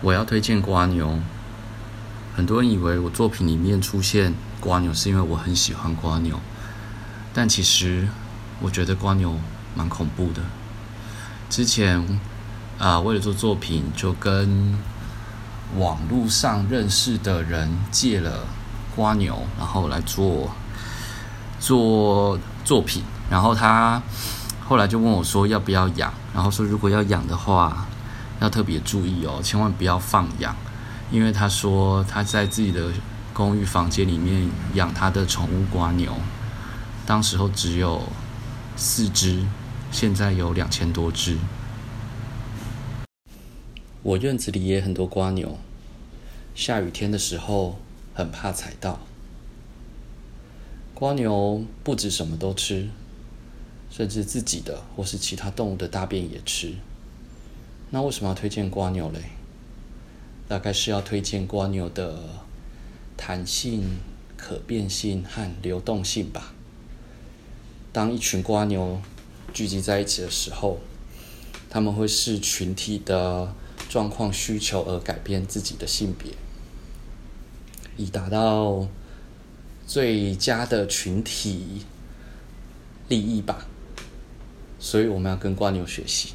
我要推荐瓜牛。很多人以为我作品里面出现瓜牛是因为我很喜欢瓜牛，但其实我觉得瓜牛蛮恐怖的。之前啊、为了做作品，就跟网络上认识的人借了花牛，然后来做做作品。然后他后来就问我说要不要养，然后说如果要养的话，要特别注意哦，千万不要放养，因为他说他在自己的公寓房间里面养他的宠物瓜牛，当时候只有四只，现在有两千多只。我院子里也很多瓜牛，下雨天的时候很怕踩到。瓜牛不止什么都吃，甚至自己的或是其他动物的大便也吃。那为什么要推荐瓜牛嘞？大概是要推荐瓜牛的弹性、可变性和流动性吧。当一群瓜牛聚集在一起的时候，他们会视群体的状况需求而改变自己的性别，以达到最佳的群体利益吧。所以我们要跟蜗牛学习。